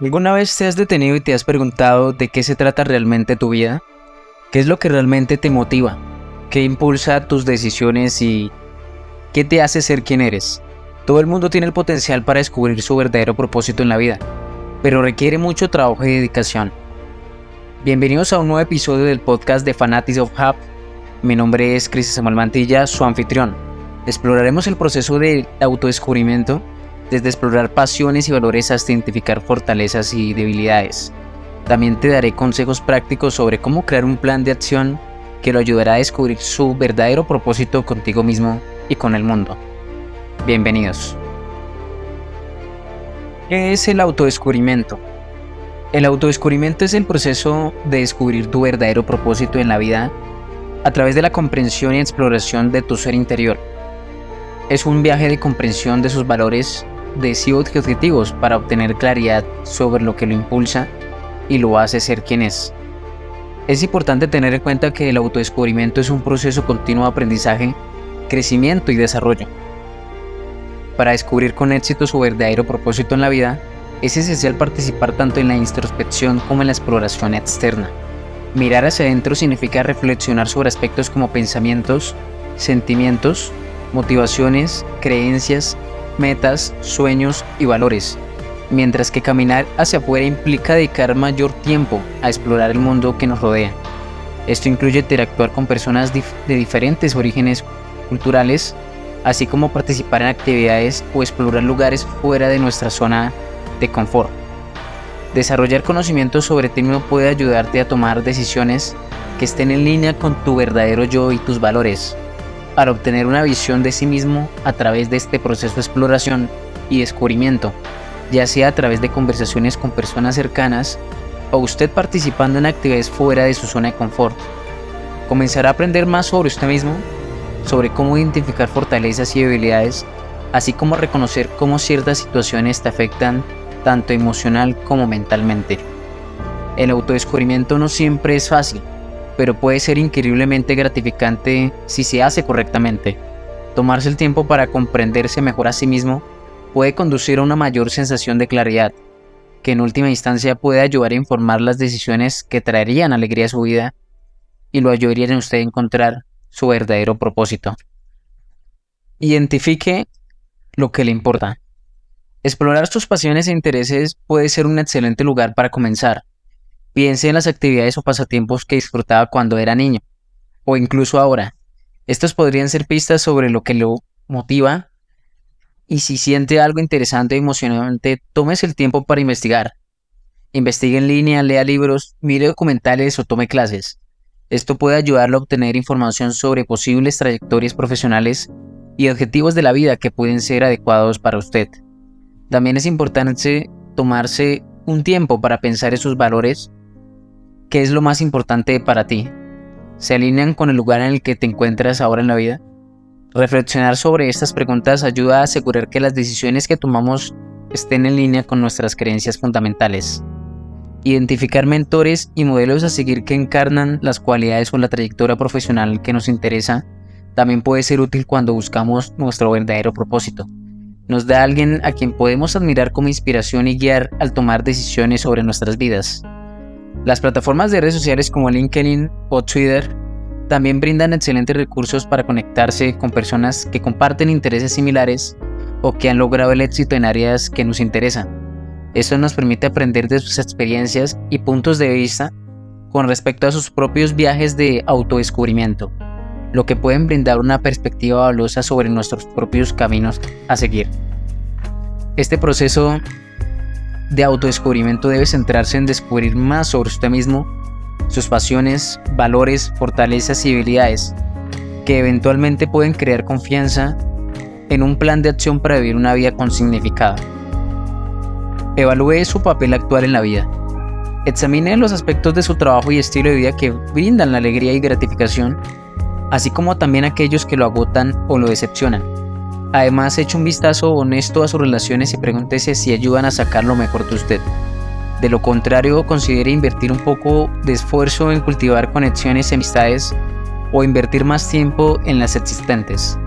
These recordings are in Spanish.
¿Alguna vez te has detenido y te has preguntado de qué se trata realmente tu vida? ¿Qué es lo que realmente te motiva? ¿Qué impulsa tus decisiones y qué te hace ser quien eres? Todo el mundo tiene el potencial para descubrir su verdadero propósito en la vida, pero requiere mucho trabajo y dedicación. Bienvenidos a un nuevo episodio del podcast de Fanatics of Hub. Mi nombre es Cris Samuel Mantilla, su anfitrión. Exploraremos el proceso de autodescubrimiento desde explorar pasiones y valores hasta identificar fortalezas y debilidades. También te daré consejos prácticos sobre cómo crear un plan de acción que lo ayudará a descubrir su verdadero propósito contigo mismo y con el mundo. Bienvenidos. ¿Qué es el autodescubrimiento? El autodescubrimiento es el proceso de descubrir tu verdadero propósito en la vida a través de la comprensión y exploración de tu ser interior. Es un viaje de comprensión de sus valores de sí objetivos para obtener claridad sobre lo que lo impulsa y lo hace ser quien es. Es importante tener en cuenta que el autodescubrimiento es un proceso continuo de aprendizaje, crecimiento y desarrollo. Para descubrir con éxito su verdadero propósito en la vida, es esencial participar tanto en la introspección como en la exploración externa. Mirar hacia adentro significa reflexionar sobre aspectos como pensamientos, sentimientos, motivaciones, creencias metas, sueños y valores, mientras que caminar hacia afuera implica dedicar mayor tiempo a explorar el mundo que nos rodea. Esto incluye interactuar con personas de diferentes orígenes culturales, así como participar en actividades o explorar lugares fuera de nuestra zona de confort. Desarrollar conocimientos sobre ti mismo puede ayudarte a tomar decisiones que estén en línea con tu verdadero yo y tus valores, para obtener una visión de sí mismo a través de este proceso de exploración y descubrimiento, ya sea a través de conversaciones con personas cercanas o usted participando en actividades fuera de su zona de confort. Comenzará a aprender más sobre usted mismo, sobre cómo identificar fortalezas y debilidades, así como reconocer cómo ciertas situaciones te afectan tanto emocional como mentalmente. El autodescubrimiento no siempre es fácil, pero puede ser increíblemente gratificante si se hace correctamente. Tomarse el tiempo para comprenderse mejor a sí mismo puede conducir a una mayor sensación de claridad, que en última instancia puede ayudar a informar las decisiones que traerían alegría a su vida y lo ayudarían a usted a encontrar su verdadero propósito. Identifique lo que le importa. Explorar sus pasiones e intereses puede ser un excelente lugar para comenzar Piense en las actividades o pasatiempos que disfrutaba cuando era niño, o incluso ahora. Estos podrían ser pistas sobre lo que lo motiva y si siente algo interesante o emocionante, tómese el tiempo para investigar. Investigue en línea, lea libros, mire documentales o tome clases. Esto puede ayudarlo a obtener información sobre posibles trayectorias profesionales y objetivos de la vida que pueden ser adecuados para usted. También es importante tomarse un tiempo para pensar en sus valores ¿Qué es lo más importante para ti? ¿Se alinean con el lugar en el que te encuentras ahora en la vida? Reflexionar sobre estas preguntas ayuda a asegurar que las decisiones que tomamos estén en línea con nuestras creencias fundamentales. Identificar mentores y modelos a seguir que encarnan las cualidades o la trayectoria profesional que nos interesa también puede ser útil cuando buscamos nuestro verdadero propósito. Nos da alguien a quien podemos admirar como inspiración y guiar al tomar decisiones sobre nuestras vidas. Las plataformas de redes sociales como LinkedIn o Twitter también brindan excelentes recursos para conectarse con personas que comparten intereses similares o que han logrado el éxito en áreas que nos interesan. Esto nos permite aprender de sus experiencias y puntos de vista con respecto a sus propios viajes de autodescubrimiento, lo que pueden brindar una perspectiva valiosa sobre nuestros propios caminos a seguir. Este proceso de autodescubrimiento debe centrarse en descubrir más sobre usted mismo, sus pasiones, valores, fortalezas y habilidades, que eventualmente pueden crear confianza en un plan de acción para vivir una vida con significado. Evalúe su papel actual en la vida. Examine los aspectos de su trabajo y estilo de vida que brindan la alegría y gratificación, así como también aquellos que lo agotan o lo decepcionan. Además, eche un vistazo honesto a sus relaciones y pregúntese si ayudan a sacar lo mejor de usted. De lo contrario, considere invertir un poco de esfuerzo en cultivar conexiones y amistades o invertir más tiempo en las existentes.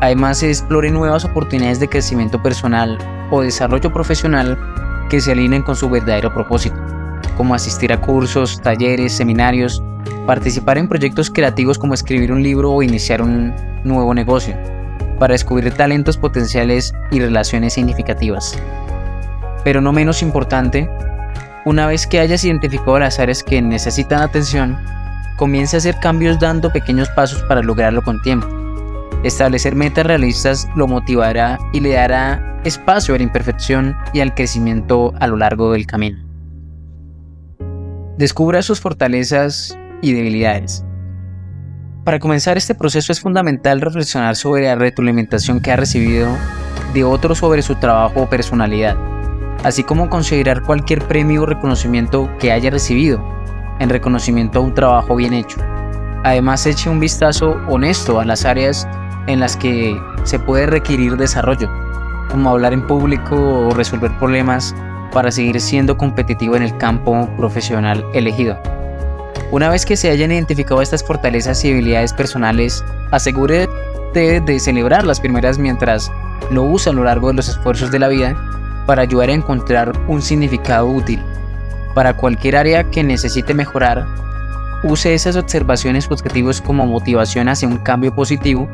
Además, explore nuevas oportunidades de crecimiento personal o desarrollo profesional que se alineen con su verdadero propósito, como asistir a cursos, talleres, seminarios, participar en proyectos creativos como escribir un libro o iniciar un nuevo negocio, para descubrir talentos potenciales y relaciones significativas. Pero no menos importante, una vez que hayas identificado las áreas que necesitan atención, comience a hacer cambios dando pequeños pasos para lograrlo con tiempo. Establecer metas realistas lo motivará y le dará espacio a la imperfección y al crecimiento a lo largo del camino. Descubra sus fortalezas y debilidades. Para comenzar este proceso es fundamental reflexionar sobre la retroalimentación que ha recibido de otros sobre su trabajo o personalidad, así como considerar cualquier premio o reconocimiento que haya recibido en reconocimiento a un trabajo bien hecho. Además, eche un vistazo honesto a las áreas en las que se puede requerir desarrollo, como hablar en público o resolver problemas para seguir siendo competitivo en el campo profesional elegido. Una vez que se hayan identificado estas fortalezas y habilidades personales, asegúrate de celebrar las primeras mientras lo usa a lo largo de los esfuerzos de la vida para ayudar a encontrar un significado útil. Para cualquier área que necesite mejorar, use esas observaciones objetivos como motivación hacia un cambio positivo.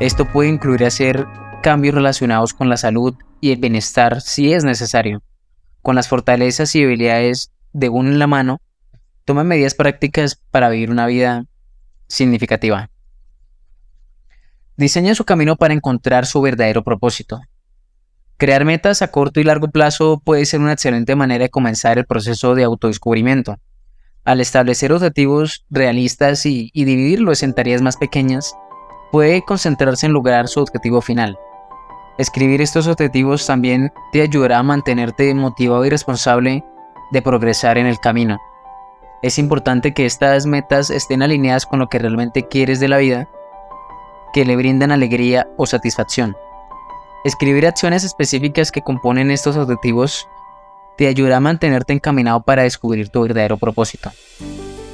Esto puede incluir hacer cambios relacionados con la salud y el bienestar si es necesario. Con las fortalezas y habilidades de uno en la mano, Toma medidas prácticas para vivir una vida significativa. Diseña su camino para encontrar su verdadero propósito. Crear metas a corto y largo plazo puede ser una excelente manera de comenzar el proceso de autodescubrimiento. Al establecer objetivos realistas y, y dividirlos en tareas más pequeñas, puede concentrarse en lograr su objetivo final. Escribir estos objetivos también te ayudará a mantenerte motivado y responsable de progresar en el camino. Es importante que estas metas estén alineadas con lo que realmente quieres de la vida, que le brindan alegría o satisfacción. Escribir acciones específicas que componen estos objetivos te ayudará a mantenerte encaminado para descubrir tu verdadero propósito.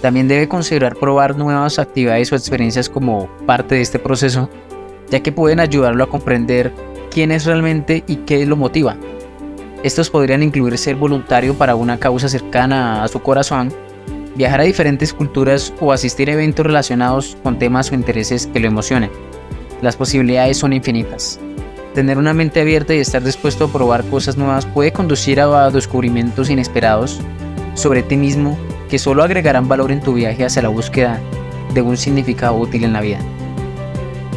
También debe considerar probar nuevas actividades o experiencias como parte de este proceso, ya que pueden ayudarlo a comprender quién es realmente y qué lo motiva. Estos podrían incluir ser voluntario para una causa cercana a su corazón, viajar a diferentes culturas o asistir a eventos relacionados con temas o intereses que lo emocionen. Las posibilidades son infinitas. Tener una mente abierta y estar dispuesto a probar cosas nuevas puede conducir a descubrimientos inesperados sobre ti mismo que solo agregarán valor en tu viaje hacia la búsqueda de un significado útil en la vida.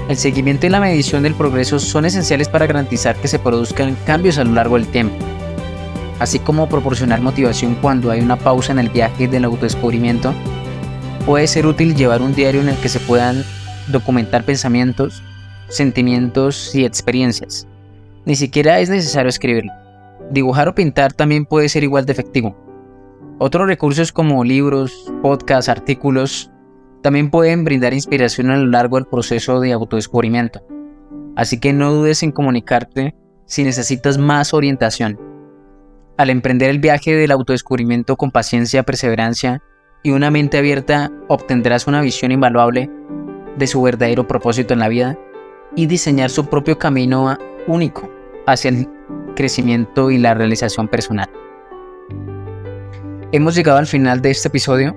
El seguimiento y la medición del progreso son esenciales para garantizar que se produzcan cambios a lo largo del tiempo así como proporcionar motivación cuando hay una pausa en el viaje del autodescubrimiento, puede ser útil llevar un diario en el que se puedan documentar pensamientos, sentimientos y experiencias. Ni siquiera es necesario escribirlo. Dibujar o pintar también puede ser igual de efectivo. Otros recursos como libros, podcasts, artículos, también pueden brindar inspiración a lo largo del proceso de autodescubrimiento. Así que no dudes en comunicarte si necesitas más orientación. Al emprender el viaje del autodescubrimiento con paciencia, perseverancia y una mente abierta, obtendrás una visión invaluable de su verdadero propósito en la vida y diseñar su propio camino único hacia el crecimiento y la realización personal. Hemos llegado al final de este episodio.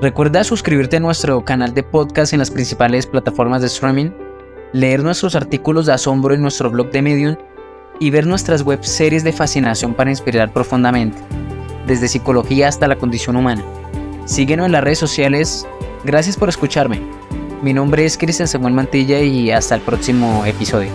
Recuerda suscribirte a nuestro canal de podcast en las principales plataformas de streaming, leer nuestros artículos de asombro en nuestro blog de Medium y ver nuestras web series de fascinación para inspirar profundamente, desde psicología hasta la condición humana. Síguenos en las redes sociales. Gracias por escucharme. Mi nombre es Cristian Samuel Mantilla y hasta el próximo episodio.